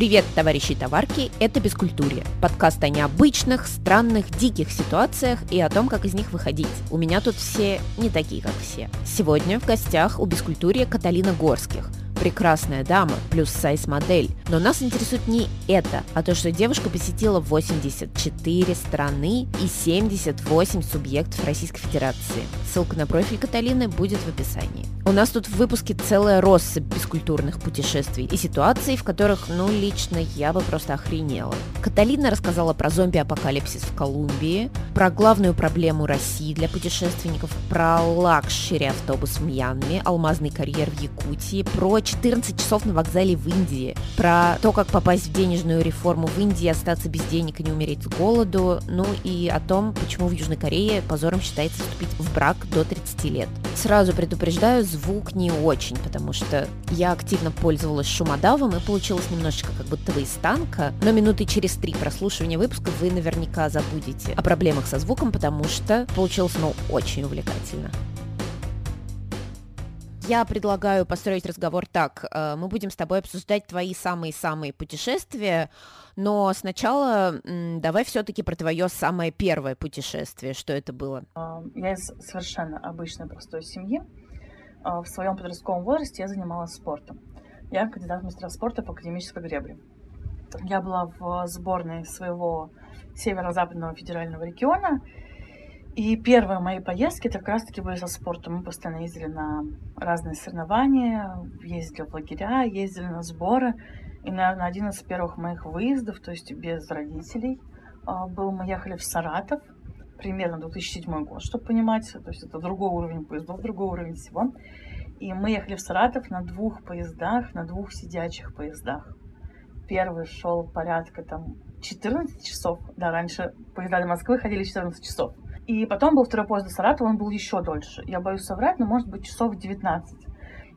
Привет, товарищи товарки, это «Бескультурье». Подкаст о необычных, странных, диких ситуациях и о том, как из них выходить. У меня тут все не такие, как все. Сегодня в гостях у «Бескультурья» Каталина Горских – прекрасная дама, плюс сайз-модель. Но нас интересует не это, а то, что девушка посетила 84 страны и 78 субъектов Российской Федерации. Ссылка на профиль Каталины будет в описании. У нас тут в выпуске целая россыпь бескультурных путешествий и ситуаций, в которых, ну, лично я бы просто охренела. Каталина рассказала про зомби-апокалипсис в Колумбии, про главную проблему России для путешественников, про luxury автобус в Мьянме, алмазный карьер в Якутии, про 14 часов на вокзале в Индии, про то, как попасть в денежную реформу в Индии, остаться без денег и не умереть с голоду, ну и о том, почему в Южной Корее позором считается вступить в брак до 30 лет. Сразу предупреждаю, звук не очень, потому что я активно пользовалась шумодавом и получилось немножечко как будто бы из танка, но минуты через три прослушивания выпуска вы наверняка забудете о проблемах со звуком, потому что получилось, ну, очень увлекательно. Я предлагаю построить разговор так. Э, мы будем с тобой обсуждать твои самые-самые путешествия, но сначала давай все-таки про твое самое первое путешествие. Что это было? А, я из совершенно обычной простой семьи. А, в своем подростковом возрасте я занималась спортом. Я кандидат в мастера спорта по академической гребле. Я была в сборной своего северо-западного федерального региона, и первые мои поездки это как раз-таки были со спортом. Мы постоянно ездили на разные соревнования, ездили в лагеря, ездили на сборы. И, наверное, один из первых моих выездов, то есть без родителей, а, был, мы ехали в Саратов, примерно 2007 год, чтобы понимать, то есть это другой уровень поездов, другой уровень всего. И мы ехали в Саратов на двух поездах, на двух сидячих поездах. Первый шел порядка там 14 часов, да, раньше поезда до Москвы ходили 14 часов. И потом был второй поезд до Саратова, он был еще дольше. Я боюсь соврать, но может быть часов 19.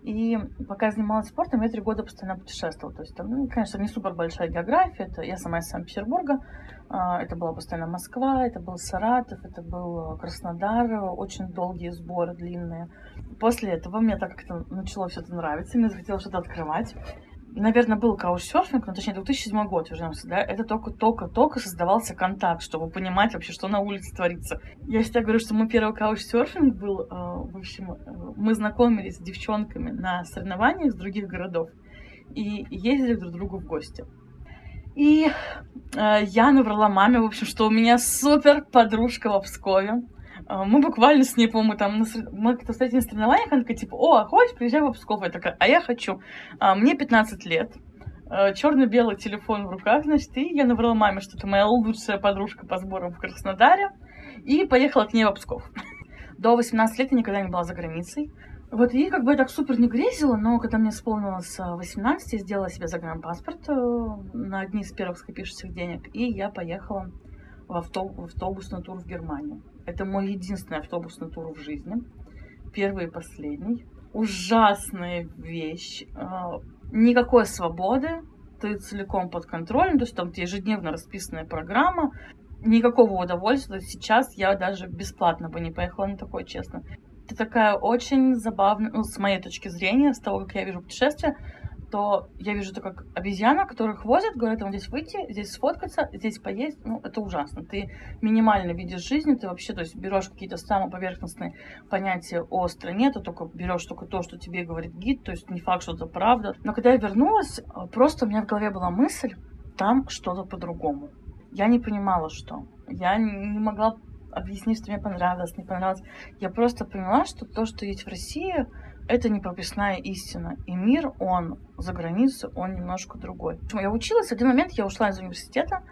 И пока я занималась спортом, я три года постоянно путешествовала. То есть там, ну, конечно, не супер большая география. Это я сама из Санкт-Петербурга. А, это была постоянно Москва, это был Саратов, это был Краснодар. Очень долгие сборы, длинные. После этого мне так как-то начало все это нравиться. Мне захотелось что-то открывать наверное, был каучсерфинг, ну, точнее, 2007 год, вернемся, да, это только-только-только создавался контакт, чтобы понимать вообще, что на улице творится. Я всегда говорю, что мой первый каучсерфинг был, э, в общем, э, мы знакомились с девчонками на соревнованиях из других городов и ездили друг к другу в гости. И э, я набрала маме, в общем, что у меня супер подружка в Пскове. А, мы буквально с ней, по-моему, там, на, мы как-то встретились на соревнованиях, она такая, типа, о, хочешь, приезжай в Псков? Я такая, а я хочу. А, мне 15 лет, а, черно-белый телефон в руках, значит, и я набрала маме, что это моя лучшая подружка по сборам в Краснодаре, и поехала к ней в Псков. До 18 лет я никогда не была за границей. Вот, и как бы я так супер не грезила, но когда мне исполнилось 18, я сделала себе загранпаспорт э, на одни из первых скопившихся денег, и я поехала в, автобус, в тур в Германию. Это мой единственный автобусный тур в жизни. Первый и последний. Ужасная вещь. А, никакой свободы. Ты целиком под контролем. То есть там ежедневно расписанная программа. Никакого удовольствия. Сейчас я даже бесплатно бы не поехала на такое, честно. Это такая очень забавная, ну, с моей точки зрения, с того, как я вижу путешествие, то я вижу это как обезьяна, которых возят, говорят, вам здесь выйти, здесь сфоткаться, здесь поесть. Ну, это ужасно. Ты минимально видишь жизнь, ты вообще, то есть берешь какие-то самые поверхностные понятия о стране, ты только берешь только то, что тебе говорит гид, то есть не факт, что это правда. Но когда я вернулась, просто у меня в голове была мысль, там что-то по-другому. Я не понимала, что. Я не могла объяснить, что мне понравилось, не понравилось. Я просто поняла, что то, что есть в России, это не прописная истина. И мир, он за границей, он немножко другой. Я училась, в один момент я ушла из университета,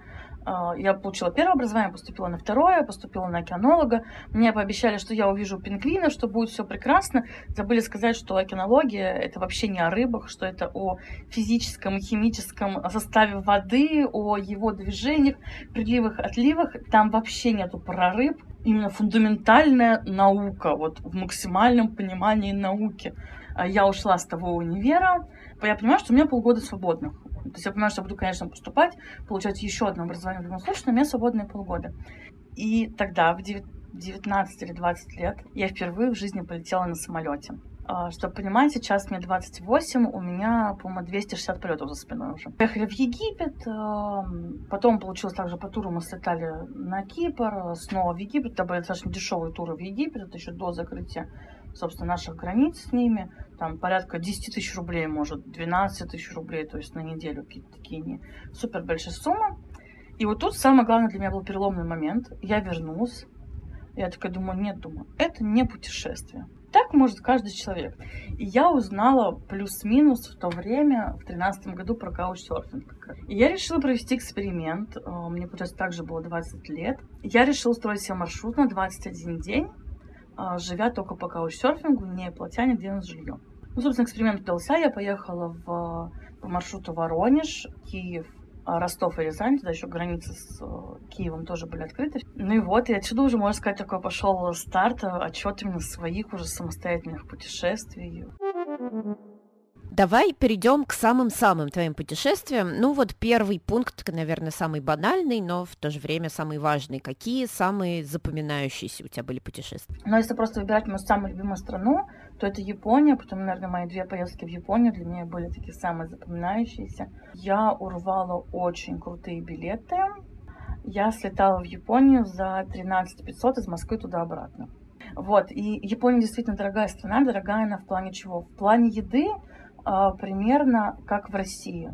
я получила первое образование, поступила на второе, поступила на океанолога. Мне пообещали, что я увижу пингвина, что будет все прекрасно. Забыли сказать, что океанология это вообще не о рыбах, что это о физическом и химическом составе воды, о его движениях, приливах, отливах. Там вообще нету про рыб. Именно фундаментальная наука, вот в максимальном понимании науки. А я ушла с того универа, я понимаю, что у меня полгода свободных. То есть я понимаю, что я буду, конечно, поступать, получать еще одно образование в любом случае, но у меня свободные полгода. И тогда, в 19 или 20 лет, я впервые в жизни полетела на самолете. А, чтобы понимать, сейчас мне 28, у меня, по-моему, 260 полетов за спиной уже. Поехали в Египет, потом получилось также по туру, мы слетали на Кипр, снова в Египет. Это были достаточно дешевые туры в Египет, это еще до закрытия, собственно, наших границ с ними. Там порядка 10 тысяч рублей, может, 12 тысяч рублей, то есть на неделю какие-то такие не супер большие суммы. И вот тут самое главное для меня был переломный момент. Я вернулась, я такая думаю, нет, думаю, это не путешествие. Так может каждый человек. И я узнала плюс-минус в то время, в тринадцатом году, про каучсерфинг. И я решила провести эксперимент. Э, мне, получается, также было 20 лет. Я решила устроить себе маршрут на 21 день, живя только по каучсерфингу, не платя нигде на жилье. Ну, собственно, эксперимент удался. Я поехала в, по маршруту Воронеж, Киев, а, Ростов и Рязань, туда еще границы с э, Киевом тоже были открыты. Ну и вот, и отсюда уже, можно сказать, такой пошел старт, отчет именно своих уже самостоятельных путешествий. Давай перейдем к самым-самым твоим путешествиям. Ну вот первый пункт, наверное, самый банальный, но в то же время самый важный. Какие самые запоминающиеся у тебя были путешествия? Ну, если просто выбирать мою самую любимую страну, то это Япония, потом, наверное, мои две поездки в Японию для меня были такие самые запоминающиеся. Я урвала очень крутые билеты. Я слетала в Японию за 13 500 из Москвы туда-обратно. Вот, и Япония действительно дорогая страна, дорогая она в плане чего? В плане еды примерно как в России.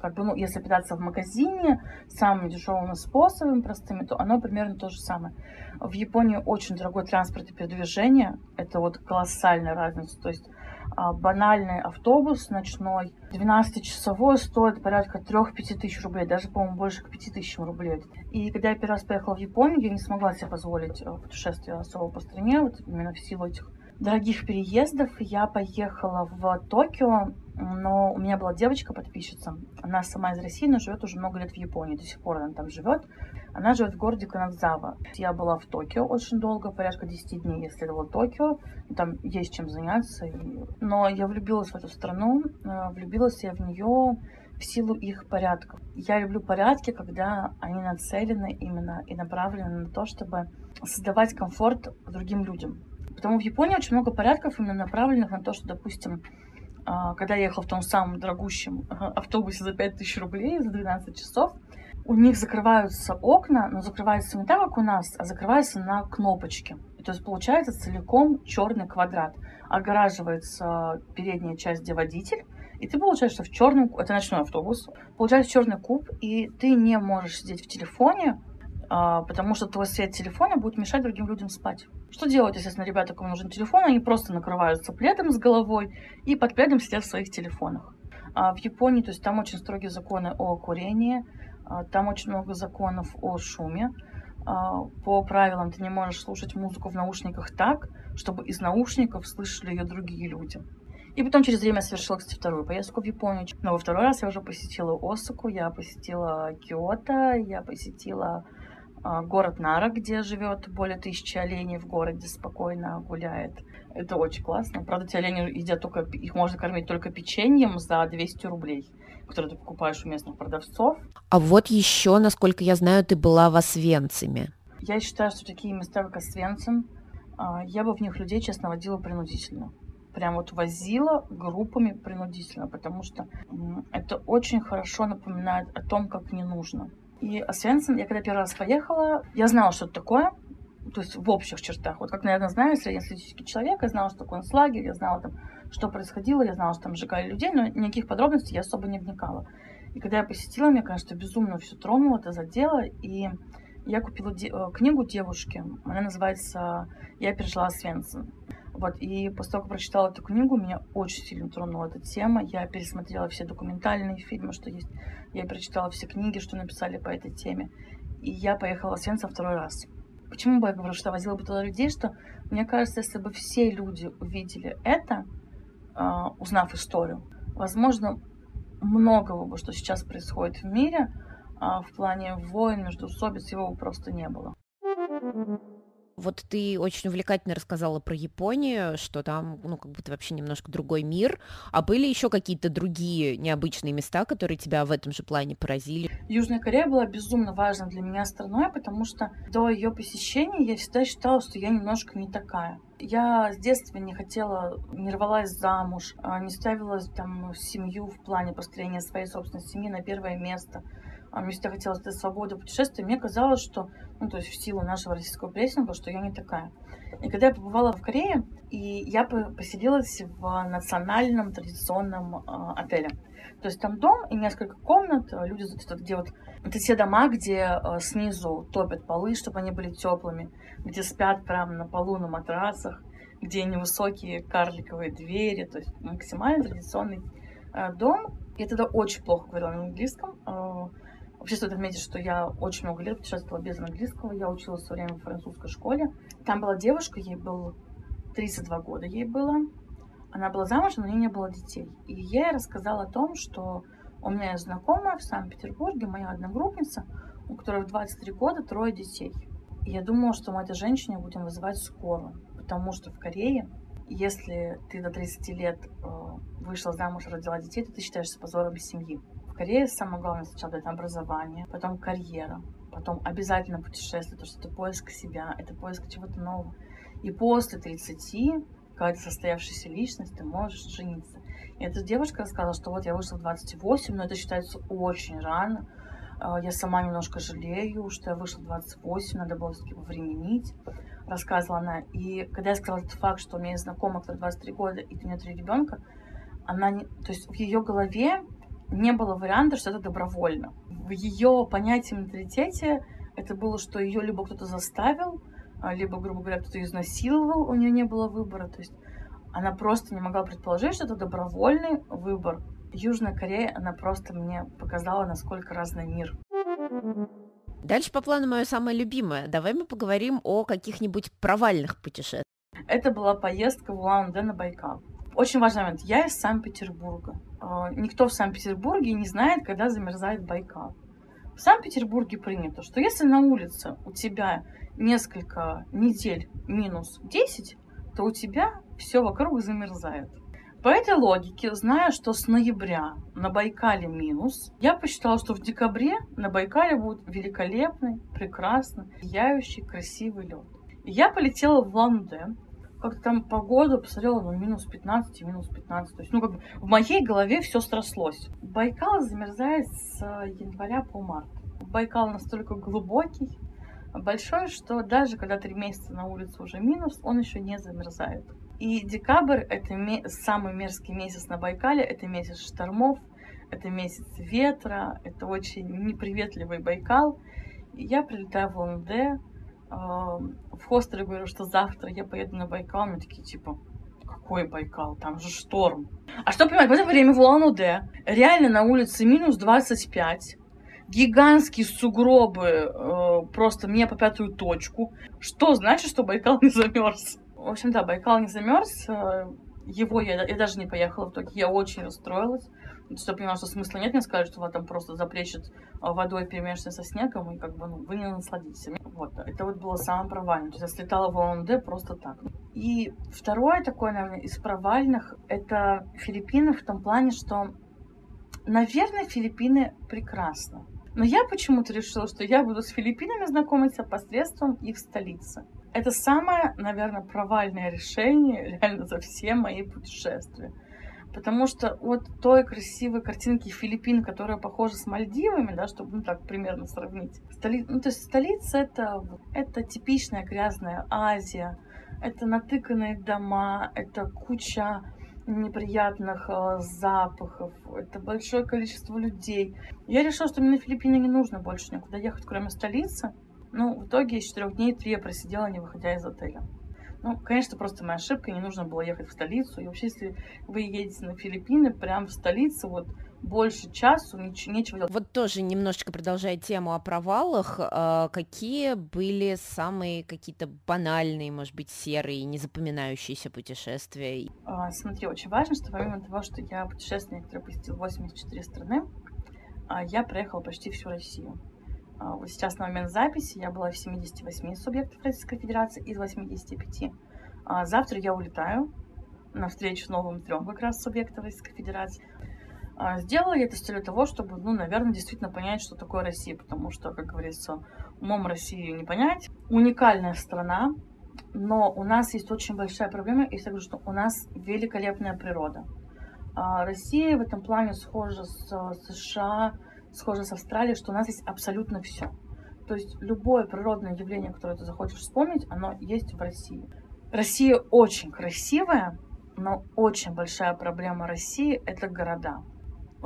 Как бы, ну, если питаться в магазине самыми дешевыми способами, простыми, то оно примерно то же самое. В Японии очень дорогой транспорт и передвижение. Это вот колоссальная разница. То есть а, банальный автобус ночной 12-часовой стоит порядка 3-5 тысяч рублей, даже, по-моему, больше к 5 тысячам рублей. И когда я первый раз поехала в Японию, я не смогла себе позволить э, путешествие особо по стране, вот именно в силу этих дорогих переездов я поехала в Токио, но у меня была девочка-подписчица. Она сама из России, но живет уже много лет в Японии, до сих пор она там живет. Она живет в городе Канадзава. Я была в Токио очень долго, порядка 10 дней я следовала Токио. Там есть чем заняться. Но я влюбилась в эту страну, э, влюбилась я в нее в силу их порядков. Я люблю порядки, когда они нацелены именно и направлены на то, чтобы создавать комфорт другим людям. Потому в Японии очень много порядков именно направленных на то, что, допустим, а, когда я ехала в том самом дорогущем автобусе за 5000 рублей за 12 часов, у них закрываются окна, но закрываются не так, как у нас, а закрываются на кнопочке. То есть получается целиком черный квадрат. Огораживается передняя часть, где водитель, и ты получаешь, что в черном... Это ночной автобус. Получается черный куб, и ты не можешь сидеть в телефоне, а, потому что твой свет телефона будет мешать другим людям спать. Что делать, естественно, ребята, кому нужен телефон, они просто накрываются пледом с головой и под пледом сидят в своих телефонах. А в Японии, то есть там очень строгие законы о курении, а, там очень много законов о шуме. А, по правилам ты не можешь слушать музыку в наушниках так, чтобы из наушников слышали ее другие люди. И потом через время я совершила, кстати, вторую поездку в Японию. Но во второй раз я уже посетила Осаку, я посетила Киото, я посетила город Нара, где живет более тысячи оленей в городе, спокойно гуляет. Это очень классно. Правда, эти олени едят только, их можно кормить только печеньем за 200 рублей, которые ты покупаешь у местных продавцов. А вот еще, насколько я знаю, ты была в Освенциме. Я считаю, что такие места, как Освенцим, а, я бы в них людей, честно, водила принудительно. Прям вот возила группами принудительно, потому что это очень хорошо напоминает о том, как не нужно. И Освенцим, я когда первый раз поехала, я знала, что это такое, то есть в общих чертах. Вот как, наверное, знаю среднестатистический человек, я знала, что такое лагерь, я знала, там, что происходило, я знала, что там сжигали людей, но никаких подробностей я особо не вникала. И когда я посетила, мне, конечно, безумно все тронуло, это задело, и я купила де- э, книгу девушки, она называется «Я пережила Освенцим». Вот, и после того, как прочитала эту книгу, меня очень сильно тронула эта тема. Я пересмотрела все документальные фильмы, что есть. Я прочитала все книги, что написали по этой теме. И я поехала в Освенцим второй раз. Почему бы я говорю, что возила бы туда людей, что мне кажется, если бы все люди увидели это, а, узнав историю, возможно, многого бы, что сейчас происходит в мире, а, в плане войн, между междоусобиц, его просто не было. Вот ты очень увлекательно рассказала про Японию, что там, ну, как будто вообще немножко другой мир. А были еще какие-то другие необычные места, которые тебя в этом же плане поразили? Южная Корея была безумно важна для меня страной, потому что до ее посещения я всегда считала, что я немножко не такая. Я с детства не хотела, не рвалась замуж, а, не ставила там семью в плане построения своей собственной семьи на первое место. А, мне всегда хотелось этой свободы путешествия. Мне казалось, что, ну, то есть в силу нашего российского прессинга, что я не такая. И когда я побывала в Корее, и я поселилась в национальном традиционном э, отеле. То есть там дом и несколько комнат, люди, где вот это те дома, где э, снизу топят полы, чтобы они были теплыми, где спят прямо на полу на матрасах, где невысокие карликовые двери, то есть максимально традиционный э, дом. Я тогда очень плохо говорила на английском. Э, Вообще стоит отметить, что я очень много лет путешествовала без английского. Я училась все время в французской школе. Там была девушка, ей было 32 года ей было. Она была замужем, но у нее не было детей. И я ей рассказала о том, что у меня есть знакомая в Санкт-Петербурге, моя одногруппница, у которой в 23 года трое детей. И я думала, что мы этой женщине будем вызывать скорую, потому что в Корее, если ты до 30 лет э, вышла замуж и родила детей, то ты считаешься позором семьи. Корее самое главное сначала это образование, потом карьера, потом обязательно путешествие, потому что это поиск себя, это поиск чего-то нового. И после 30, когда ты состоявшаяся личность, ты можешь жениться. И эта девушка рассказала, что вот я вышла в 28, но это считается очень рано. А, я сама немножко жалею, что я вышла в 28, надо было все-таки повременить, рассказывала она. И когда я сказала этот факт, что у меня есть знакомая, которая 23 года, и у нее три ребенка, она не... То есть в ее голове не было варианта, что это добровольно. В ее понятии менталитете это было, что ее либо кто-то заставил, а, либо, грубо говоря, кто-то изнасиловал, у нее не было выбора. То есть она просто не могла предположить, что это добровольный выбор. Южная Корея, она просто мне показала, насколько разный мир. Дальше по плану мое самое любимое. Давай мы поговорим о каких-нибудь провальных путешествиях. Это была поездка в Улан-Удэ на Байкал. Очень важный момент. Я из Санкт-Петербурга. А, никто в Санкт-Петербурге не знает, когда замерзает Байкал. В Санкт-Петербурге принято, что если на улице у тебя несколько недель минус 10, то у тебя все вокруг замерзает. По этой логике, зная, что с ноября на Байкале минус, я посчитала, что в декабре на Байкале будет великолепный, прекрасный, сияющий, красивый лед. Я полетела в Ланде, как-то там погода посмотрела, ну, минус 15 и минус 15. То есть, ну, как бы в моей голове все срослось. Байкал замерзает с января по март. Байкал настолько глубокий, большой, что даже когда три месяца на улице уже минус, он еще не замерзает. И декабрь — это самый мерзкий месяц на Байкале, это месяц штормов, это месяц ветра, это очень неприветливый Байкал. И я прилетаю в Ланде, в хостере говорю, что завтра я поеду на Байкал, мы такие, типа, какой Байкал? Там же шторм. А что понимать, в это время в Улан-Удэ реально на улице минус 25, гигантские сугробы э, просто мне по пятую точку. Что значит, что Байкал не замерз? В общем, да, Байкал не замерз. Э, его я, я даже не поехала в итоге. Я очень расстроилась что я поняла, что смысла нет, мне сказать, что вас там просто заплещет а, водой, перемешанной со снегом, и как бы, ну, вы не насладитесь. Вот, это вот было самое провальное. То есть я слетала в ОМД просто так. И второе такое, наверное, из провальных, это Филиппины в том плане, что, наверное, Филиппины прекрасно. Но я почему-то решила, что я буду с Филиппинами знакомиться посредством их столицы. Это самое, наверное, провальное решение реально за все мои путешествия. Потому что от той красивой картинки Филиппин, которая похожа с Мальдивами, да, чтобы ну, так примерно сравнить. Столи... Ну, то есть столица это, это типичная грязная Азия, это натыканные дома, это куча неприятных э, запахов, это большое количество людей. Я решила, что мне на Филиппины не нужно больше никуда ехать, кроме столицы. Ну, в итоге из четырех дней три я просидела, не выходя из отеля. Ну, конечно, просто моя ошибка, не нужно было ехать в столицу. И вообще, если вы едете на Филиппины, прям в столице, вот больше часу, ничего, нечего делать. Вот тоже немножечко продолжая тему о провалах, э, какие были самые какие-то банальные, может быть, серые, незапоминающиеся путешествия? А, смотри, очень важно, что помимо того, что я путешественник, который посетил 84 страны, а, я проехала почти всю Россию. А, вот сейчас на момент записи я была в 78 субъектах Российской Федерации из 85. А завтра я улетаю на встречу новым трем как раз субъектов Российской Федерации. А, сделала я это с целью того, чтобы, ну, наверное, действительно понять, что такое Россия, потому что, как говорится, умом России не понять. Уникальная страна, но у нас есть очень большая проблема, если я говорю, что у нас великолепная природа. Россия в этом плане схожа с США, схожа с Австралией, что у нас есть абсолютно все. То есть любое природное явление, которое ты захочешь вспомнить, оно есть в России. Россия очень красивая, но очень большая проблема России – это города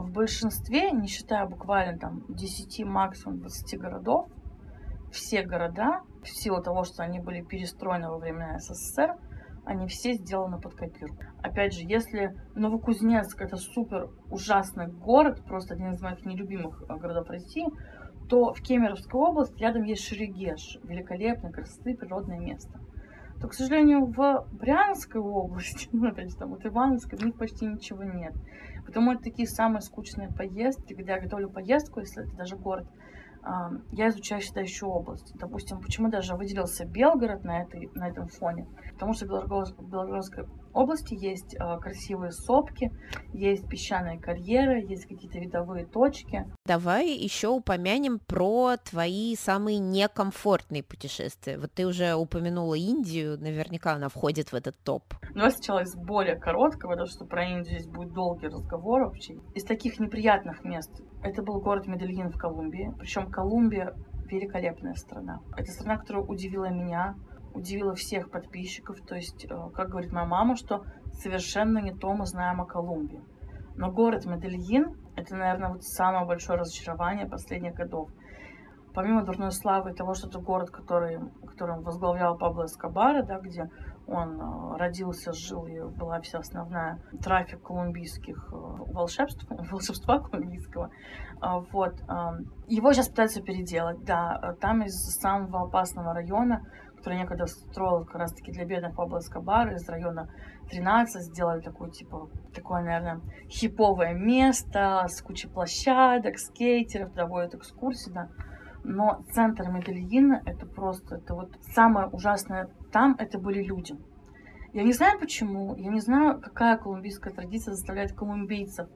в большинстве, не считая буквально там 10, максимум 20 городов, все города, в силу того, что они были перестроены во времена СССР, они все сделаны под копирку. Опять же, если Новокузнецк это супер ужасный город, просто один из моих нелюбимых э, городов России, то в Кемеровской области рядом есть Шерегеш, великолепное, красоты, природное место то, к сожалению, в Брянской области, ну, опять же, там, вот Ивановской, у них почти ничего нет. Потому это такие самые скучные поездки, когда я готовлю поездку, если это даже город, я изучаю всегда еще область. Допустим, почему даже выделился Белгород на, этой, на этом фоне? Потому что в Белгородской области есть э, красивые сопки, есть песчаные карьеры, есть какие-то видовые точки. Давай еще упомянем про твои самые некомфортные путешествия. Вот ты уже упомянула Индию, наверняка она входит в этот топ. Давай сначала из более короткого, потому что про Индию здесь будет долгий разговор вообще. Из таких неприятных мест. Это был город Медельин в Колумбии. Причем Колумбия великолепная страна. Это страна, которая удивила меня, удивила всех подписчиков. То есть, э, как говорит моя мама, что совершенно не то мы знаем о Колумбии. Но город Медельин — это, наверное, вот самое большое разочарование последних годов. Помимо дурной славы того, что это город, который, которым возглавлял Пабло Эскобара, да, где он э, родился, жил, и была вся основная трафик колумбийских э, волшебств, волшебства колумбийского. Вот. Его сейчас пытаются переделать, да. Там из самого опасного района который некогда строил как раз-таки для бедных Пабло Эскобара из района 13, сделали такое, типа, такое, наверное, хиповое место с кучей площадок, скейтеров, проводят экскурсии, да. Но центр Медельина, это просто, это вот самое ужасное там, это были люди. Я не знаю почему, я не знаю, какая колумбийская традиция заставляет колумбийцев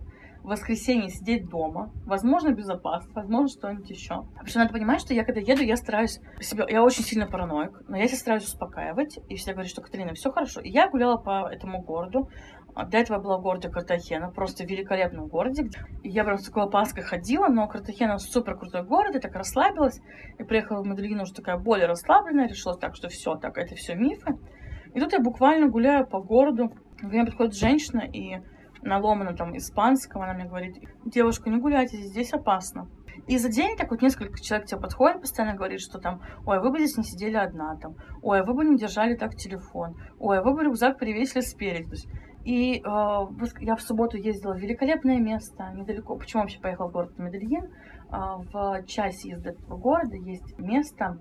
в воскресенье сидеть дома, возможно, безопасно, возможно, что-нибудь еще. Потому надо понимать, что я когда еду, я стараюсь себя, я очень сильно параноик, но я себя стараюсь успокаивать, и все говорят, что Катерина, все хорошо. И я гуляла по этому городу, до этого я была в городе Картахена, просто в великолепном городе. И я прям с такой опаской ходила, но Картахена супер крутой город, я так расслабилась. И приехала в Медельин уже такая более расслабленная, решила так, что все, так, это все мифы. И тут я буквально гуляю по городу, ко мне подходит женщина и на там испанском, она мне говорит, девушка, не гуляйте, здесь опасно. И за день так вот несколько человек тебе подходит, постоянно говорит, что там, ой, вы бы здесь не сидели одна, там, ой, вы бы не держали так телефон, ой, вы бы рюкзак перевесили спереди. То есть, и э, я в субботу ездила в великолепное место, недалеко. Почему вообще поехала в город Медельин? Э, в часе езды этого города есть место,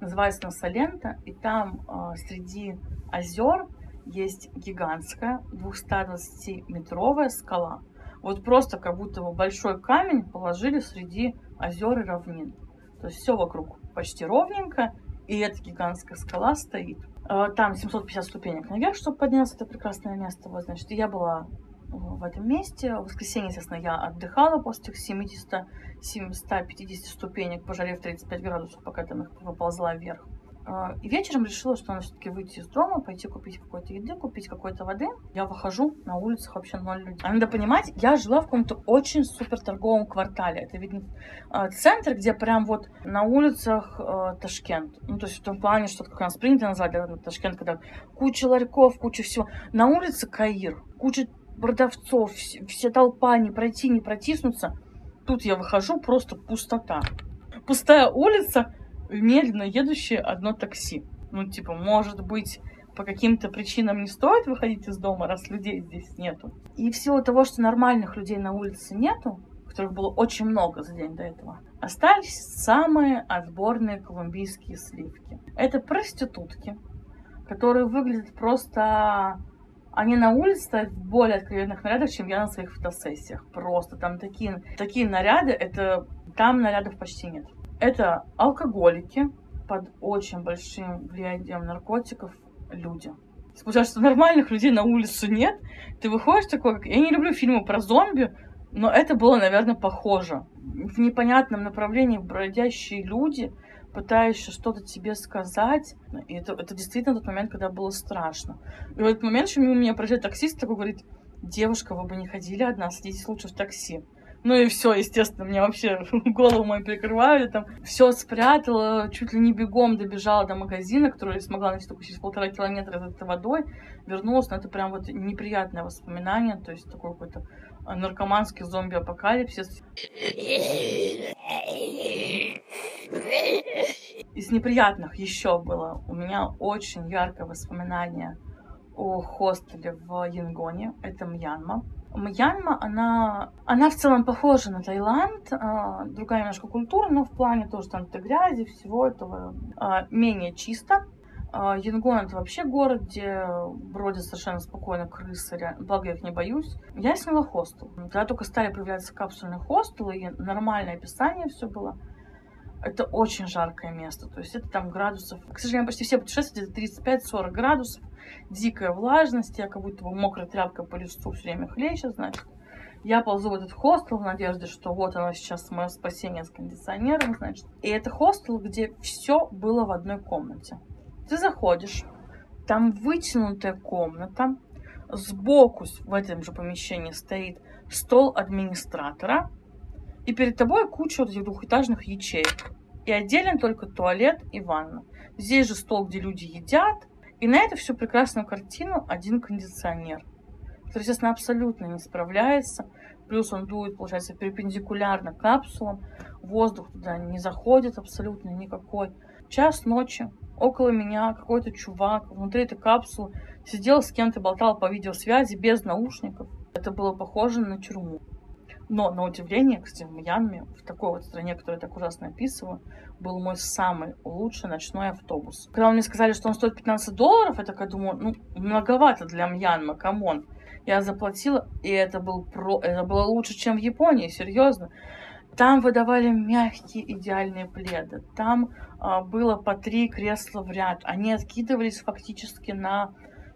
называется Насалента, и там э, среди озер есть гигантская 220-метровая скала. Вот просто как будто бы большой камень положили среди озер и равнин. То есть все вокруг почти ровненько, и эта гигантская скала стоит. А, там 750 ступенек наверх, чтобы подняться это прекрасное место. Вот, значит, я была в этом месте. В воскресенье, естественно, я отдыхала после этих 70 750 ступенек, пожалев 35 градусов, пока там их поползла вверх. А, и вечером решила, что надо все-таки выйти из дома, пойти купить какой-то еды, купить какой-то воды. Я выхожу, на улицах вообще ноль людей. А надо понимать, я жила в каком-то очень супер торговом квартале. Это видно а, центр, где прям вот на улицах э, Ташкент. Ну, то есть в том плане, что как у нас принято назвать Ташкент, когда куча ларьков, куча всего. На улице Каир, куча продавцов, все толпа, не пройти, не протиснуться. Тут я выхожу, просто пустота. Пустая улица, медленно едущее одно такси. Ну, типа, может быть, по каким-то причинам не стоит выходить из дома, раз людей здесь нету. И в того, что нормальных людей на улице нету, которых было очень много за день до этого, остались самые отборные колумбийские сливки. Это проститутки, которые выглядят просто... Они на улице стоят в более откровенных нарядах, чем я на своих фотосессиях. Просто там такие, такие наряды, это... Там нарядов почти нет. Это алкоголики под очень большим влиянием наркотиков люди. Потому что нормальных людей на улицу нет. Ты выходишь такой, как... Я не люблю фильмы про зомби, но это было, наверное, похоже. В непонятном направлении бродящие люди, пытающиеся что-то тебе сказать. И это, это действительно тот момент, когда было страшно. И в этот момент еще мимо меня проезжает таксист, такой говорит, девушка, вы бы не ходили одна, садитесь лучше в такси. Ну и все, естественно, мне вообще голову мою прикрывали, там все спрятала, чуть ли не бегом добежала до магазина, который смогла найти только через полтора километра за этой водой, вернулась, но это прям вот неприятное воспоминание, то есть такой какой-то наркоманский зомби-апокалипсис. Из неприятных еще было у меня очень яркое воспоминание о хостеле в Янгоне, это Мьянма. Мьянма, она, она в целом похожа на Таиланд, э, другая немножко культура, но в плане тоже там-то грязи, всего этого э, менее чисто. Э, Янгон это вообще город, где бродят совершенно спокойно крысы, благо я их не боюсь. Я сняла хостел. Когда только стали появляться капсульные хостелы, и нормальное описание все было, это очень жаркое место. То есть это там градусов... К сожалению, почти все путешествия это 35-40 градусов. Дикая влажность. Я как будто бы мокрая тряпка по листу все время хлещет, значит. Я ползу в этот хостел в надежде, что вот оно сейчас мое спасение с кондиционером, значит. И это хостел, где все было в одной комнате. Ты заходишь, там вытянутая комната, сбоку в этом же помещении стоит стол администратора, и перед тобой куча вот этих двухэтажных ячеек. И отделен только туалет и ванна. Здесь же стол, где люди едят. И на эту всю прекрасную картину один кондиционер, который, естественно, абсолютно не справляется. Плюс он дует, получается, перпендикулярно капсулам. Воздух туда не заходит абсолютно никакой. Час ночи, около меня какой-то чувак внутри этой капсулы сидел с кем-то, болтал по видеосвязи без наушников. Это было похоже на тюрьму. Но, на удивление, кстати, в Мьянме, в такой вот стране, которую я так ужасно описываю, был мой самый лучший ночной автобус. Когда мне сказали, что он стоит 15 долларов, я такая думаю, ну, многовато для Мьянмы, come on. Я заплатила, и это, был про... это было лучше, чем в Японии, серьезно. Там выдавали мягкие идеальные пледы. Там а, было по три кресла в ряд. Они откидывались фактически на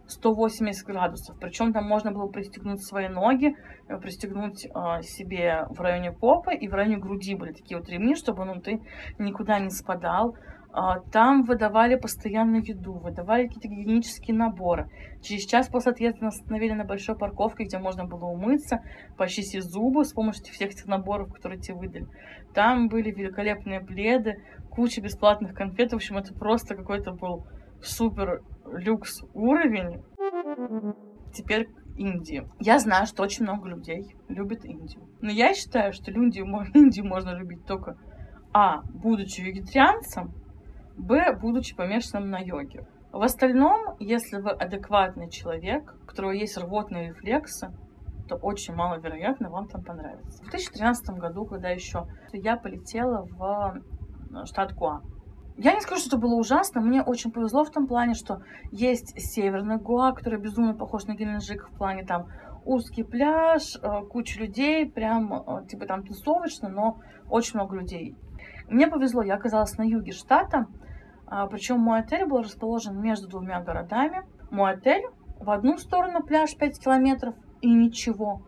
180 градусов. Причем там можно было пристегнуть свои ноги, э, пристегнуть э, себе в районе попы и в районе груди были такие вот ремни, чтобы ну, ты никуда не спадал. Э, там выдавали постоянно еду, выдавали какие-то гигиенические наборы. Через час после отъезда нас остановили на большой парковке, где можно было умыться, почистить зубы с помощью всех этих наборов, которые тебе выдали. Там были великолепные пледы, куча бесплатных конфет. В общем, это просто какой-то был супер люкс уровень. Теперь Индии. Я знаю, что очень много людей любят Индию. Но я считаю, что Индию, Индию можно любить только А. Будучи вегетарианцем, Б. Будучи помешанным на йоге. В остальном, если вы адекватный человек, у которого есть рвотные рефлексы, то очень маловероятно вам там понравится. В 2013 году, когда еще я полетела в штат Гуа, я не скажу, что это было ужасно. Мне очень повезло в том плане, что есть северный Гуа, который безумно похож на Геленджик в плане там узкий пляж, э, куча людей, прям э, типа там тусовочно, но очень много людей. Мне повезло, я оказалась на юге штата, а, причем мой отель был расположен между двумя городами. Мой отель в одну сторону пляж 5 километров и ничего,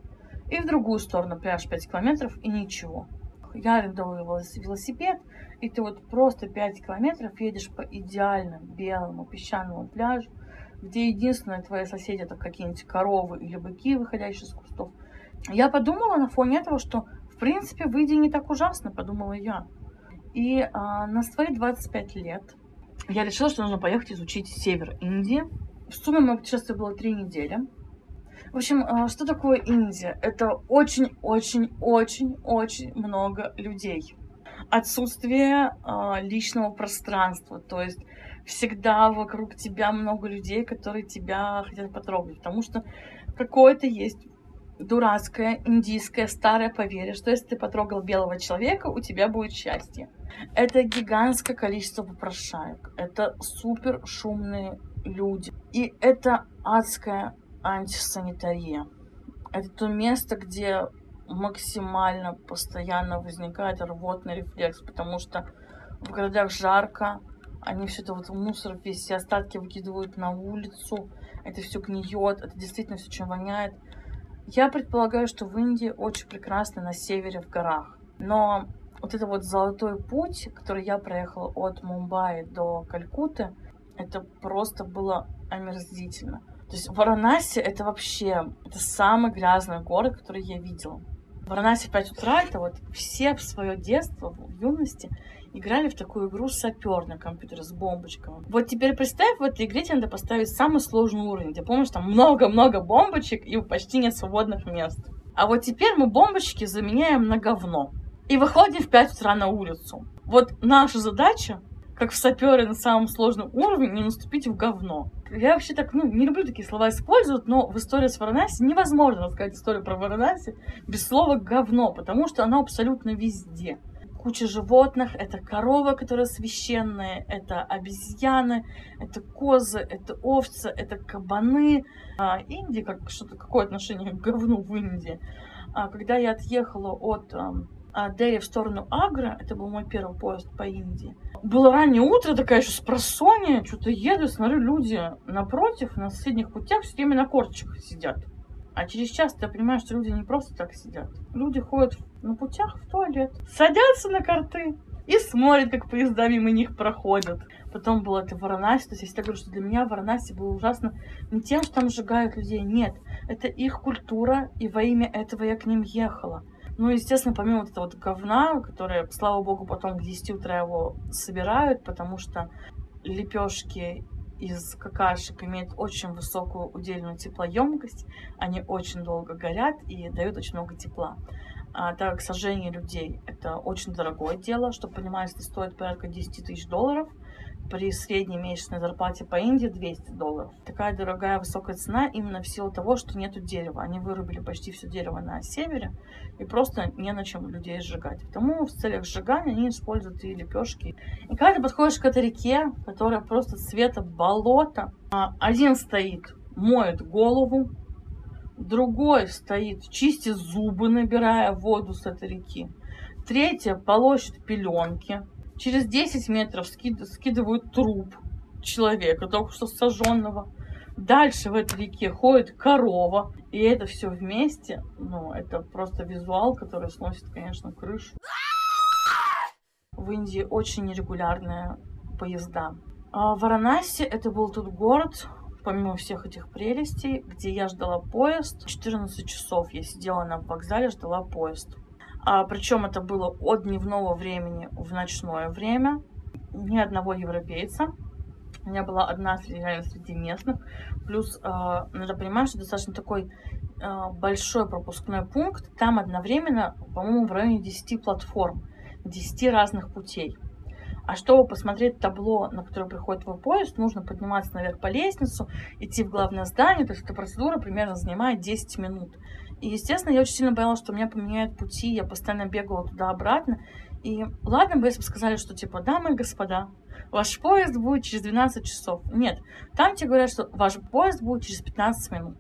и в другую сторону пляж 5 километров и ничего. Я арендовала велосипед, и ты вот просто 5 километров едешь по идеальному белому песчаному пляжу, где единственное твои соседи это какие-нибудь коровы или быки, выходящие из кустов. Я подумала на фоне этого, что в принципе в Индии не так ужасно, подумала я. И а, на свои 25 лет я решила, что нужно поехать изучить север Индии. В сумме мое путешествие было 3 недели. В общем, а, что такое Индия? Это очень-очень-очень-очень много людей отсутствие э, личного пространства. То есть всегда вокруг тебя много людей, которые тебя хотят потрогать. Потому что какое-то есть дурацкое индийское старое поверье, что если ты потрогал белого человека, у тебя будет счастье. Это гигантское количество попрошаек. Это супер шумные люди. И это адская антисанитария. Это то место, где максимально постоянно возникает рвотный рефлекс, потому что в городах жарко, они все это вот мусор, все остатки выкидывают на улицу, это все гниет, это действительно все очень воняет. Я предполагаю, что в Индии очень прекрасно на севере в горах. Но вот это вот золотой путь, который я проехала от Мумбаи до Калькутты, это просто было омерзительно. То есть Варанаси это вообще, это самый грязный город, который я видела. В 5 утра, это вот все в свое детство, в юности, играли в такую игру сапер на компьютере с бомбочками. Вот теперь представь, в этой игре тебе надо поставить самый сложный уровень, где, помнишь, там много-много бомбочек и почти нет свободных мест. А вот теперь мы бомбочки заменяем на говно. И выходим в 5 утра на улицу. Вот наша задача как в сапере на самом сложном уровне, не наступить в говно. Я вообще так, ну, не люблю такие слова использовать, но в истории с Варанаси невозможно рассказать историю про Варанаси без слова говно, потому что оно абсолютно везде. Куча животных, это корова, которая священная, это обезьяны, это козы, это овцы, это кабаны. А, Индия, как что-то, какое отношение к говну в Индии? А, когда я отъехала от а, Дели в сторону Агра, это был мой первый поезд по Индии. Было раннее утро, такая еще с просонья, что-то еду, смотрю, люди напротив, на соседних путях все время на корточках сидят. А через час ты понимаешь, что люди не просто так сидят. Люди ходят на путях в туалет, садятся на карты и смотрят, как поезда мимо них проходят. Потом было это Варанаси. То есть, я говорю, что для меня Варанаси было ужасно не тем, что там сжигают людей. Нет, это их культура, и во имя этого я к ним ехала. Ну, естественно, помимо вот этого вот говна, которое, слава богу, потом к 10 утра его собирают, потому что лепешки из какашек имеют очень высокую удельную теплоемкость, они очень долго горят и дают очень много тепла. А, так как сожжение людей это очень дорогое дело, чтобы понимать, это стоит порядка 10 тысяч долларов – при средней месячной зарплате по Индии 200 долларов. Такая дорогая высокая цена именно в силу того, что нету дерева. Они вырубили почти все дерево на севере и просто не на чем людей сжигать. Потому в целях сжигания они используют и лепешки. И когда ты подходишь к этой реке, которая просто цвета болота, а один стоит, моет голову, другой стоит, чистит зубы, набирая воду с этой реки, третья полощет пеленки, Через 10 метров скид, скидывают труп человека, только что сожженного. Дальше в этой реке ходит корова. И это все вместе, ну, это просто визуал, который сносит, конечно, крышу. В Индии очень нерегулярные поезда. А Варанаси это был тот город, помимо всех этих прелестей, где я ждала поезд. 14 часов я сидела на вокзале, ждала поезд. А, причем это было от дневного времени в ночное время. Ни одного европейца. Я была одна реально среди местных. Плюс, э, надо понимать, что достаточно такой э, большой пропускной пункт. Там одновременно, по-моему, в районе 10 платформ, 10 разных путей. А чтобы посмотреть табло, на которое приходит твой поезд, нужно подниматься наверх по лестницу, идти в главное здание. То есть эта процедура примерно занимает 10 минут. И, естественно, я очень сильно боялась, что меня поменяют пути, я постоянно бегала туда-обратно. И ладно бы, если бы сказали, что типа, дамы и господа, ваш поезд будет через 12 часов. Нет, там тебе говорят, что ваш поезд будет через 15 минут.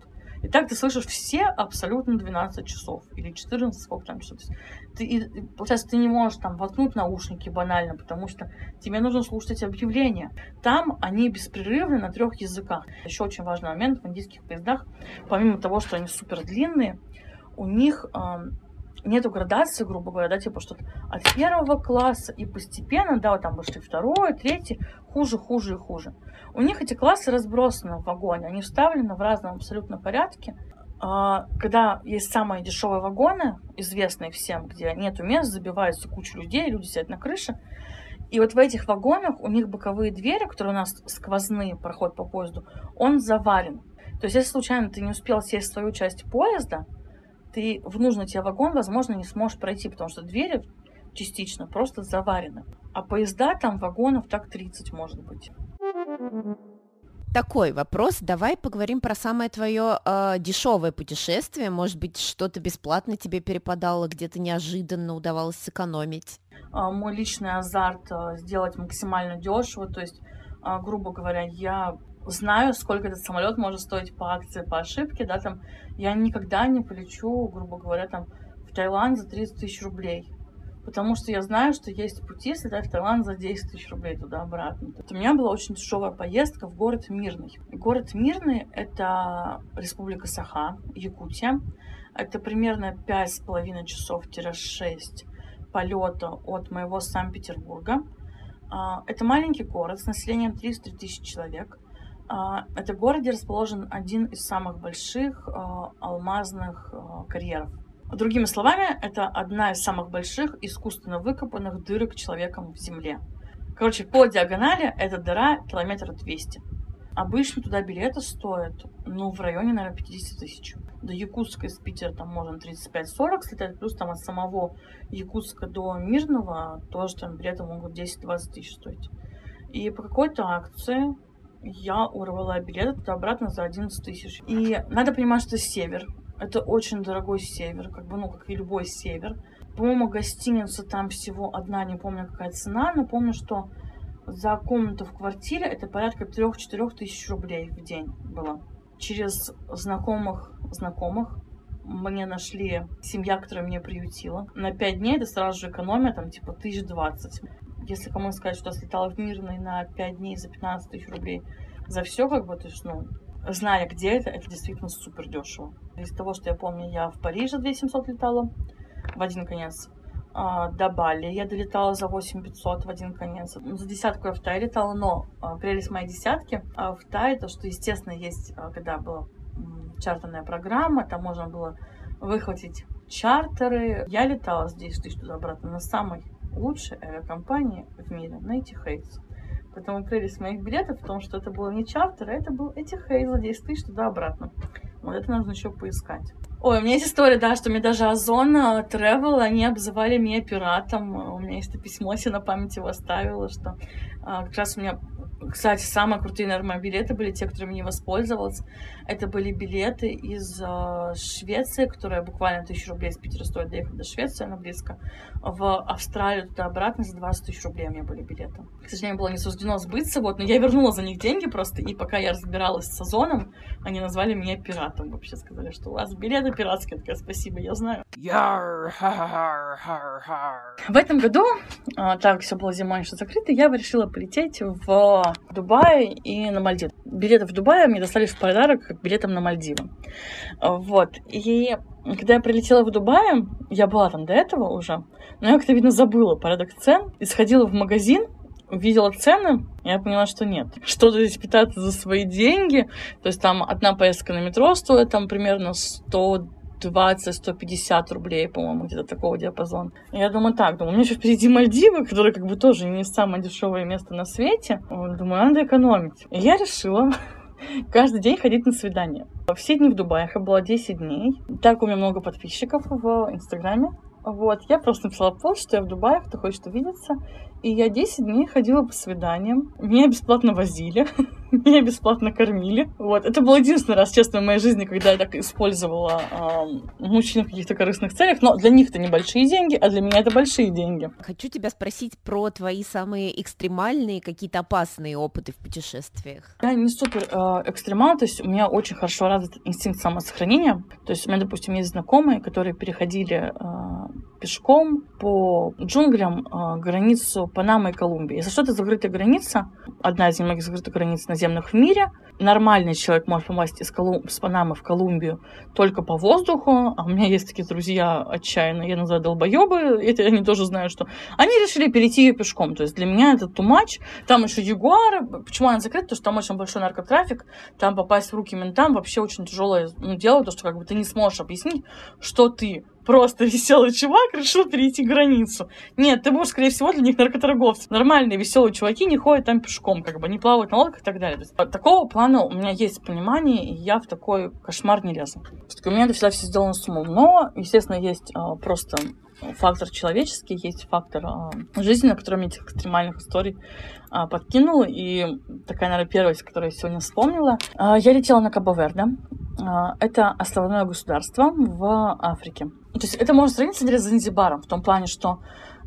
И так ты слышишь все абсолютно 12 часов. Или 14, сколько там часов. Ты, и, получается, ты не можешь там воткнуть наушники банально, потому что тебе нужно слушать эти объявления. Там они беспрерывны на трех языках. Еще очень важный момент в индийских поездах, помимо того, что они супер длинные, у них э, нету градации, грубо говоря, да, типа что-то от первого класса и постепенно, да, вот там вышли второй, третий, хуже, хуже и хуже. У них эти классы разбросаны в вагоне, они вставлены в разном абсолютно порядке. А, когда есть самые дешевые вагоны, известные всем, где нету мест, забивается куча людей, люди сидят на крыше, и вот в этих вагонах у них боковые двери, которые у нас сквозные, проходят по поезду, он заварен. То есть, если случайно ты не успел сесть в свою часть поезда, ты в нужный тебе вагон, возможно, не сможешь пройти, потому что двери частично просто заварены. А поезда там вагонов так 30 может быть. Такой вопрос. Давай поговорим про самое твое э, дешевое путешествие. Может быть, что-то бесплатно тебе перепадало, где-то неожиданно удавалось сэкономить. А, мой личный азарт а, сделать максимально дешево. То есть, а, грубо говоря, я знаю, сколько этот самолет может стоить по акции, по ошибке, да, там, я никогда не полечу, грубо говоря, там, в Таиланд за 30 тысяч рублей. потому что я знаю, что есть пути слетать в Таиланд за 10 тысяч рублей туда-обратно. У меня была очень дешевая поездка в город Мирный. Город Мирный — это республика Саха, Якутия. Это примерно 5,5 часов-6 полета от моего Санкт-Петербурга. А, это маленький город с населением 300 тысяч человек. А, это город, где расположен один из самых больших а, алмазных карьеров Другими словами, это одна из самых больших искусственно выкопанных дырок человеком в земле. Короче, по диагонали эта дыра километр 200. Обычно туда билеты стоят, ну, в районе, наверное, 50 тысяч. До Якутска из Питера там можно 35-40 слетать, плюс там от самого Якутска до Мирного тоже там билеты могут 10-20 тысяч стоить. И по какой-то акции я урвала билеты туда-обратно за 11 тысяч. И надо понимать, что север. Это очень дорогой север, как бы, ну, как и любой север. По-моему, гостиница там всего одна, не помню, какая цена, но помню, что за комнату в квартире это порядка 3-4 тысяч рублей в день было. Через знакомых знакомых мне нашли семья, которая меня приютила. На 5 дней это сразу же экономия, там, типа, тысяч двадцать. Если кому сказать, что слетала в Мирный на 5 дней за 15 тысяч рублей за все, как бы, то есть, ну, зная, где это, это действительно супер дешево. Из того, что я помню, я в Париже 2700 летала в один конец. А, до Бали я долетала за 8500 в один конец. За десятку я в Тай летала, но а, прелесть моей десятки а в Тай, то, что, естественно, есть, когда была чартерная программа, там можно было выхватить чартеры. Я летала здесь тысяч туда-обратно на самой лучшей авиакомпании в мире, на Etihades. Поэтому прелесть моих билетов в том, что это было не чартер, а это был эти за 10 тысяч туда-обратно. Вот это нужно еще поискать. Ой, у меня есть история, да, что мне даже Озон Travel, они обзывали меня пиратом. У меня есть это письмо, я на памяти его оставила, что а, как раз у меня кстати, самые крутые, наверное, билеты были те, которыми не воспользовалась. Это были билеты из э, Швеции, которая буквально тысячу рублей с Питера стоит доехать до Швеции, она близко. В Австралию туда-обратно за 20 тысяч рублей у меня были билеты. К сожалению, было не суждено сбыться, вот, но я вернула за них деньги просто, и пока я разбиралась с Озоном, они назвали меня пиратом. Вообще сказали, что у вас билеты пиратские. Я такая, спасибо, я знаю. Яр, хар, хар, хар. В этом году, э, так все было зимой что закрыто, я решила полететь в Дубай и на Мальдивы. Билеты в Дубае мне достались в подарок билетом на Мальдивы. Вот. И когда я прилетела в Дубай, я была там до этого уже, но я как-то, видно, забыла порядок цен и сходила в магазин, увидела цены, я поняла, что нет. Что здесь питаться за свои деньги? То есть там одна поездка на метро стоит там примерно 100 120-150 рублей, по-моему, где-то такого диапазона. Я думаю, так, думаю, у меня еще впереди Мальдивы, которые как бы тоже не самое дешевое место на свете. Думаю, надо экономить. И я решила каждый день ходить на свидание. Все дни в Дубае, я была 10 дней. Так у меня много подписчиков в Инстаграме. Вот, я просто написала пост, что я в Дубае, кто хочет увидеться. И я 10 дней ходила по свиданиям. Меня бесплатно возили. Меня бесплатно кормили. Вот. Это был единственный раз, честно, в моей жизни, когда я так использовала э, мужчин в каких-то корыстных целях. Но для них это небольшие деньги, а для меня это большие деньги. Хочу тебя спросить про твои самые экстремальные, какие-то опасные опыты в путешествиях. Я не супер э, экстремал, то есть у меня очень хорошо развит инстинкт самосохранения. То есть у меня, допустим, есть знакомые, которые переходили э, пешком по джунглям э, границу Панамы и Колумбии. Если что это закрытая граница, одна из немногих закрытых границ наземных в мире. Нормальный человек может попасть из Колум... с Панамы в Колумбию только по воздуху. А у меня есть такие друзья отчаянные, я называю долбоебы, эти, они тоже знают, что они решили перейти ее пешком. То есть для меня это much. Там еще Ягуар. Почему она закрыта? Потому что там очень большой наркотрафик. Там попасть в руки ментам вообще очень тяжелое ну, дело, то что как бы ты не сможешь объяснить, что ты просто веселый чувак решил перейти границу. Нет, ты будешь, скорее всего, для них наркоторговцем. Нормальные веселые чуваки не ходят там пешком, как бы не плавают на лодках и так далее. Есть, такого плана у меня есть понимание, и я в такой кошмар не лезу. У меня это всегда все сделано с умом. Но, естественно, есть а, просто фактор человеческий, есть фактор а, жизни, на котором этих экстремальных историй а, подкинул. И такая, наверное, первая, которую я сегодня вспомнила. А, я летела на Кабо-Верде. Это основное государство в Африке. То есть это можно сравнить, с Занзибаром, в том плане, что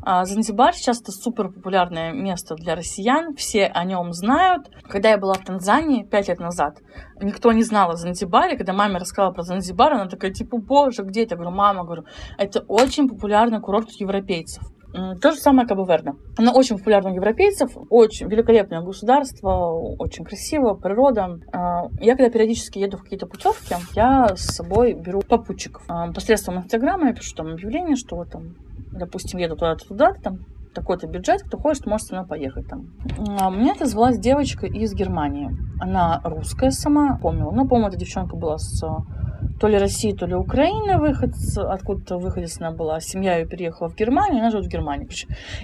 Занзибар сейчас это супер популярное место для россиян, все о нем знают. Когда я была в Танзании пять лет назад, никто не знал о Занзибаре. Когда маме рассказала про Занзибар, она такая, типа, боже, где это? Я говорю, мама, говорю, это очень популярный курорт европейцев. То же самое Кабо-Верде. Оно очень популярно у европейцев, очень великолепное государство, очень красиво, природа. А, я когда периодически еду в какие-то путевки, я с собой беру попутчиков. А, посредством Инстаграма я пишу там объявление, что вот там, допустим, еду туда-то, там, такой-то бюджет, кто хочет, может со мной поехать там. А мне отозвалась девочка из Германии. Она русская сама, помню. Ну, по-моему, эта девчонка была с то ли России, то ли Украины выход, откуда-то выходец она была. Семья ее переехала в Германию, она живет в Германии.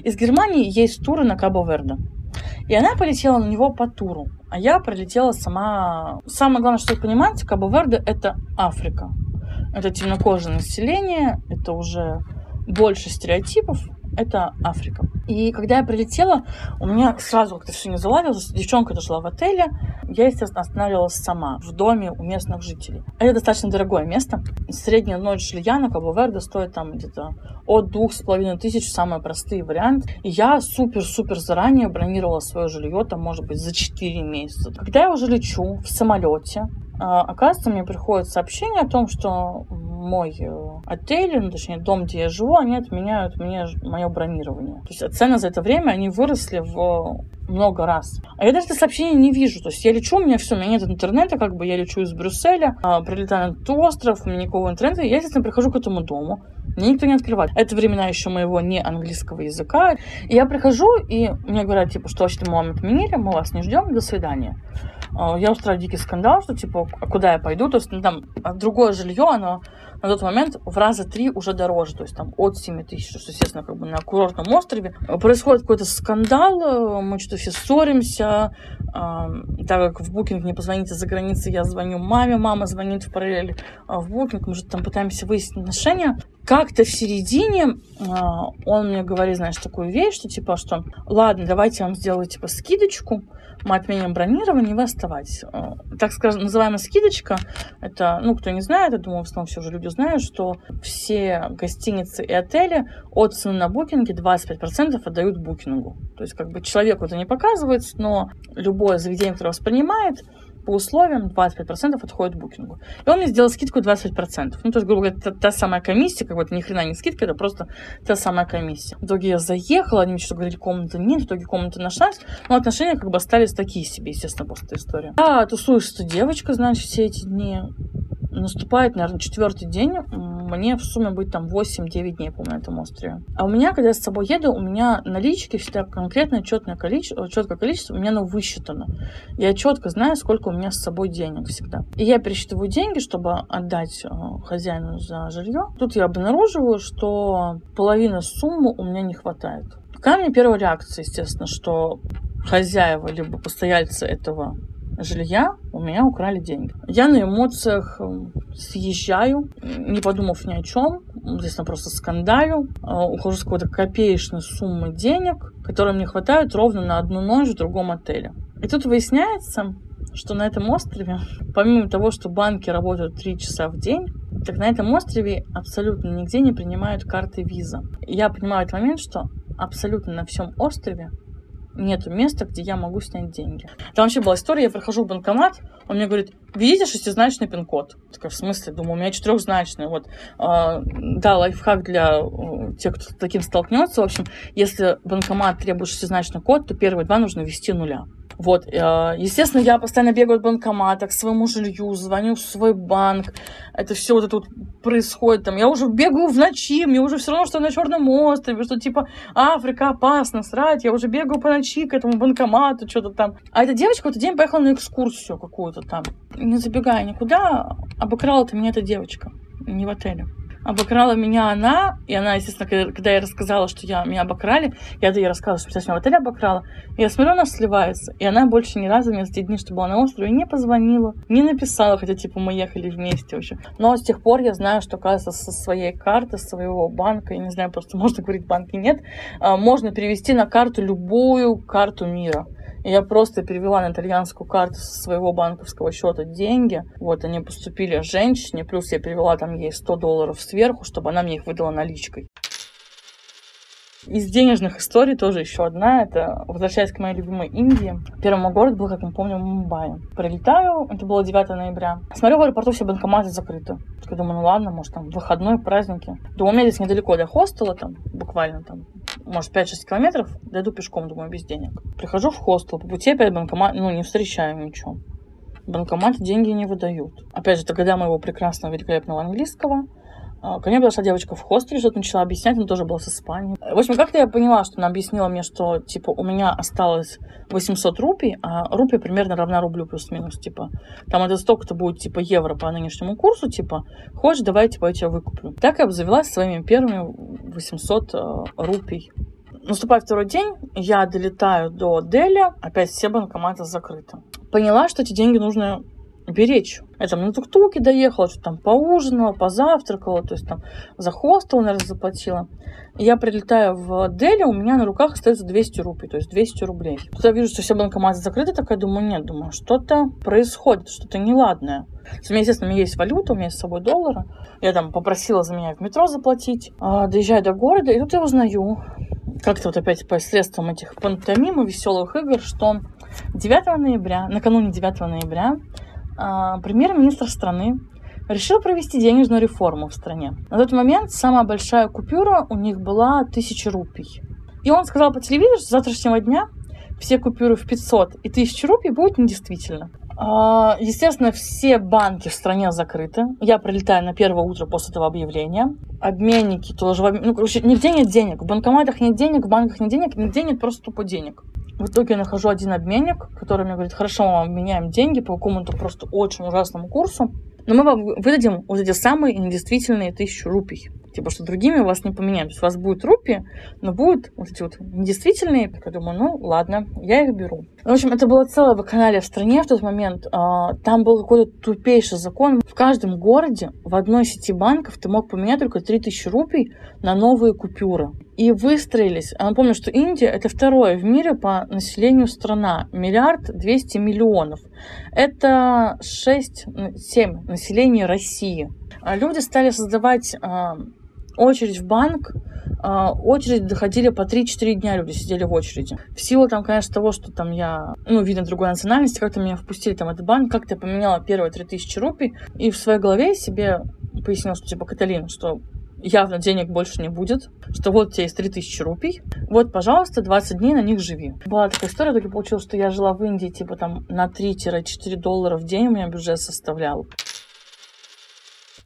Из Германии есть туры на Кабо-Верде. И она полетела на него по туру. А я прилетела сама... Самое главное, что вы понимаете, Кабо-Верде — это Африка. Это темнокожее население, это уже больше стереотипов, это Африка. И когда я прилетела, у меня сразу как-то все не заладилось. Девчонка жила в отеле. Я, естественно, останавливалась сама в доме у местных жителей. Это достаточно дорогое место. Средняя ночь жилья на Кабо-Верде стоит там где-то от двух с половиной тысяч, самый простой вариант. И я супер-супер заранее бронировала свое жилье, там, может быть, за 4 месяца. Когда я уже лечу в самолете, а, оказывается, мне приходит сообщение о том, что мой э, отель, ну, точнее, дом, где я живу, они отменяют мне мое бронирование. То есть цены за это время, они выросли в много раз. А я даже это сообщение не вижу. То есть я лечу, у меня все, у меня нет интернета, как бы я лечу из Брюсселя, а, прилетаю на этот остров, у меня никакого интернета. Я, естественно, прихожу к этому дому. Мне никто не открывает. Это времена еще моего не английского языка. И я прихожу, и мне говорят, типа, что вообще-то мы вам отменили, мы вас не ждем, до свидания. А, я устраиваю дикий скандал, что, типа, а куда я пойду? То есть, ну, там, другое жилье, оно на тот момент в раза три уже дороже, то есть там от 7 тысяч, что, естественно, как бы на курортном острове. Происходит какой-то скандал, мы что-то все ссоримся, так как в Букинг не позвоните за границей, я звоню маме, мама звонит в параллель а в Букинг, мы же там пытаемся выяснить отношения. Как-то в середине а, он мне говорит, знаешь, такую вещь, что типа, что ладно, давайте я вам сделаю типа скидочку, мы отменим бронирование, вы оставайтесь. Э, так скажем, называемая скидочка, это, ну, кто не знает, я думаю, в основном все уже люди знают, что все гостиницы и отели от цены на букинге 25% отдают букингу. То есть, как бы человеку это не показывается, но любое заведение, которое воспринимает, по условиям 25% отходит букингу. И он мне сделал скидку 20%. Ну, то есть, грубо говоря, та, та самая комиссия, как бы это ни хрена не скидка, это просто та самая комиссия. В итоге я заехала, они мне что-то говорили, комната нет, в итоге комната нашлась, но отношения как бы остались такие себе, естественно, после этой истории. А тусуешься девочка, значит, все эти дни наступает, наверное, четвертый день, мне в сумме будет там 8-9 дней, по на этом острове. А у меня, когда я с собой еду, у меня налички всегда конкретное четное количество, четкое количество, у меня оно высчитано. Я четко знаю, сколько у меня с собой денег всегда. И я пересчитываю деньги, чтобы отдать э, хозяину за жилье. Тут я обнаруживаю, что половина суммы у меня не хватает. Меня первая реакция, естественно, что хозяева либо постояльцы этого жилья у меня украли деньги. Я на эмоциях эм, съезжаю, не подумав ни о чем, естественно, просто скандалю, э, ухожу с какой-то копеечной суммы денег, которые мне хватают ровно на одну ночь в другом отеле. И тут выясняется, что на этом острове, помимо того, что банки работают 3 часа в день, так на этом острове абсолютно нигде не принимают карты виза. Я понимаю этот момент, что абсолютно на всем острове нету места, где я могу снять деньги. Там вообще была история, я прихожу в банкомат, он мне говорит, видите шестизначный пин-код? Такая, в смысле? Думаю, у меня четырехзначный. Вот. А, да, лайфхак для uh, тех, кто с таким столкнется. В общем, если банкомат требует шестизначный код, то первые два нужно ввести нуля. Вот, э, естественно, я постоянно бегаю от банкомата к своему жилью, звоню в свой банк. Это все вот это вот происходит. Там, я уже бегаю в ночи, мне уже все равно, что на Черном острове, что типа Африка опасно, срать. Я уже бегаю по ночи к этому банкомату, что-то там. А эта девочка в этот день поехала на экскурсию какую-то там. Не забегая никуда, обыкрала-то меня эта девочка. Не в отеле обокрала меня она, и она, естественно, когда, когда я рассказала, что я, меня обокрали, я ей рассказывала, что меня в отеле обокрала, и я смотрю, она сливается, и она больше ни разу мне за те дни, что была на острове, не позвонила, не написала, хотя, типа, мы ехали вместе вообще. Но с тех пор я знаю, что, кажется, со своей карты, со своего банка, я не знаю, просто можно говорить банки нет, а, можно перевести на карту любую карту мира. Я просто перевела на итальянскую карту со своего банковского счета деньги. Вот они поступили женщине, плюс я перевела там ей 100 долларов сверху, чтобы она мне их выдала наличкой. Из денежных историй тоже еще одна. Это, возвращаясь к моей любимой Индии, первый мой город был, как мы помним, Мумбаи. Прилетаю, это было 9 ноября. Смотрю, в аэропорту все банкоматы закрыты. Я думаю, ну ладно, может там выходной, праздники. Думаю, у меня здесь недалеко до хостела, там буквально там может, 5-6 километров, дойду пешком, думаю, без денег. Прихожу в хостел, по пути опять банкомат, ну, не встречаю ничего. Банкоматы деньги не выдают. Опять же, это когда моего прекрасного, великолепного английского, ко мне подошла девочка в хостеле, что-то начала объяснять, она тоже была с Испании. В общем, как-то я поняла, что она объяснила мне, что, типа, у меня осталось 800 рупий, а рупия примерно равна рублю плюс-минус, типа. Там это столько-то будет, типа, евро по нынешнему курсу, типа, хочешь, давай, типа, я тебя выкуплю. Так я обзавелась своими первыми 800 э, рупий. Наступает второй день, я долетаю до Дели, опять все банкоматы закрыты. Поняла, что эти деньги нужно беречь. Я там на тук-туке доехала, что там поужинала, позавтракала, то есть там за хостел, наверное, заплатила. Я прилетаю в Дели, у меня на руках остается 200 рупий, то есть 200 рублей. Тут я вижу, что все банкоматы закрыты, такая думаю, нет, думаю, что-то происходит, что-то неладное. У меня, естественно, у меня есть валюта, у меня есть с собой доллары. Я там попросила за меня в метро заплатить. А, доезжаю до города, и тут я узнаю, как-то вот опять по средствам этих пантомим и веселых игр, что 9 ноября, накануне 9 ноября, а, премьер-министр страны решил провести денежную реформу в стране. На тот момент самая большая купюра у них была 1000 рупий. И он сказал по телевизору, что с завтрашнего дня все купюры в 500 и 1000 рупий будут недействительны. А, естественно, все банки в стране закрыты. Я прилетаю на первое утро после этого объявления. Обменники тоже... Ну, короче, нигде нет денег. В банкоматах нет денег, в банках нет денег, нигде нет просто тупо денег. В итоге я нахожу один обменник, который мне говорит, хорошо, мы обменяем деньги по какому-то просто очень ужасному курсу, но мы вам выдадим вот эти самые недействительные тысячу рупий. Типа, что другими вас не поменяем. То есть у вас будет рупи, но будут вот эти вот недействительные. Я думаю, ну ладно, я их беру. В общем, это было целое вакханалия в стране в тот момент. А, там был какой-то тупейший закон. В каждом городе в одной сети банков ты мог поменять только 3000 рупий на новые купюры. И выстроились. Я напомню, что Индия это второе в мире по населению страна. Миллиард двести миллионов. Это 6-7 населения России. А люди стали создавать а, очередь в банк, э, очередь доходили по 3-4 дня, люди сидели в очереди. В силу там, конечно, того, что там я, ну, видно другой национальности, как-то меня впустили там этот банк, как-то я поменяла первые 3000 рупий, и в своей голове себе пояснила, что типа, Каталина, что явно денег больше не будет, что вот у тебя есть 3000 рупий, вот, пожалуйста, 20 дней на них живи. Была такая история, так получилось, что я жила в Индии, типа, там, на 3-4 доллара в день у меня бюджет составлял.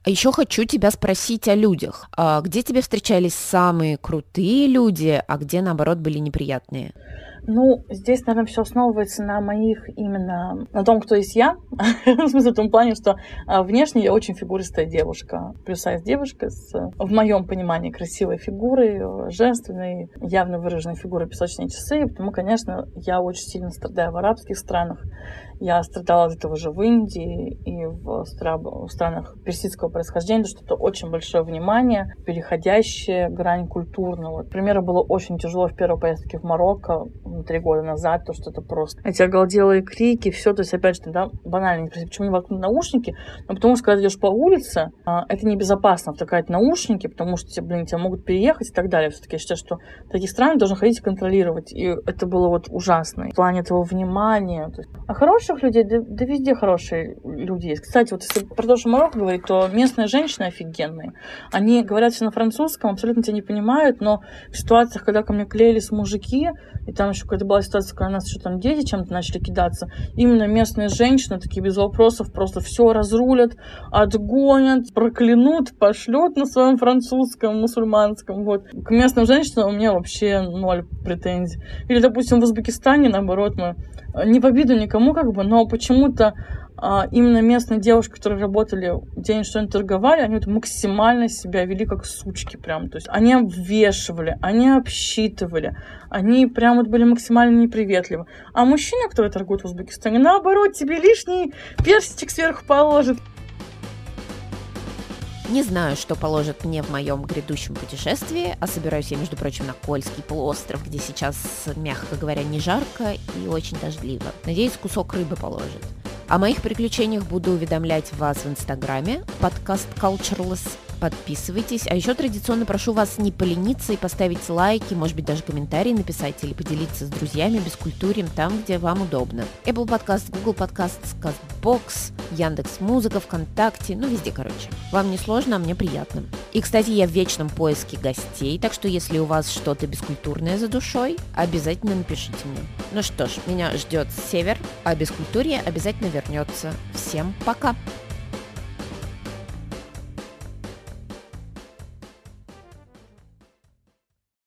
А еще хочу тебя спросить о людях. А где тебе встречались самые крутые люди, а где, наоборот, были неприятные? Ну, здесь, наверное, все основывается на моих именно, на том, кто есть я. в смысле, в том плане, что а, внешне я очень фигуристая девушка. Плюс сайз девушка с, в моем понимании, красивой фигурой, женственной, явно выраженной фигурой песочные часы. Потому, конечно, я очень сильно страдаю в арабских странах. Я страдала от этого же в Индии и в, странах персидского происхождения, что это очень большое внимание, переходящее грань культурного. Например, было очень тяжело в первой поездке в Марокко три года назад, то, что это просто эти оголделые крики, все, то есть, опять же, да, банально, почему не воткнуть наушники, но потому что, когда идешь по улице, а, это небезопасно втыкать наушники, потому что, блин, тебя могут переехать и так далее. Все-таки я считаю, что такие страны должны ходить и контролировать, и это было вот ужасно в плане этого внимания. А хорошие хороших людей, да, да везде хорошие люди есть. Кстати, вот если про то, Марокко говорить, то местные женщины офигенные. Они говорят все на французском, абсолютно тебя не понимают, но в ситуациях, когда ко мне клеились мужики, и там еще какая-то была ситуация, когда у нас еще там дети чем-то начали кидаться, именно местные женщины такие без вопросов просто все разрулят, отгонят, проклянут, пошлют на своем французском, мусульманском. Вот. К местным женщинам у меня вообще ноль претензий. Или, допустим, в Узбекистане, наоборот, мы не в никому, как бы, но почему-то а, именно местные девушки, которые работали день что-нибудь торговали, они вот максимально себя вели как сучки прям. То есть они обвешивали, они обсчитывали, они прям вот были максимально неприветливы. А мужчины, которые торгуют в Узбекистане, наоборот, тебе лишний персичек сверху положит. Не знаю, что положат мне в моем грядущем путешествии, а собираюсь я, между прочим, на Кольский полуостров, где сейчас, мягко говоря, не жарко и очень дождливо. Надеюсь, кусок рыбы положит. О моих приключениях буду уведомлять вас в Инстаграме, подкаст Cultureless, подписывайтесь. А еще традиционно прошу вас не полениться и поставить лайки, может быть, даже комментарии написать или поделиться с друзьями без культурим там, где вам удобно. Apple Podcast, Google Podcast, CastBox, Яндекс Музыка, ВКонтакте, ну везде, короче. Вам не сложно, а мне приятно. И, кстати, я в вечном поиске гостей, так что если у вас что-то бескультурное за душой, обязательно напишите мне. Ну что ж, меня ждет север, а бескультурье обязательно вернется. Всем пока!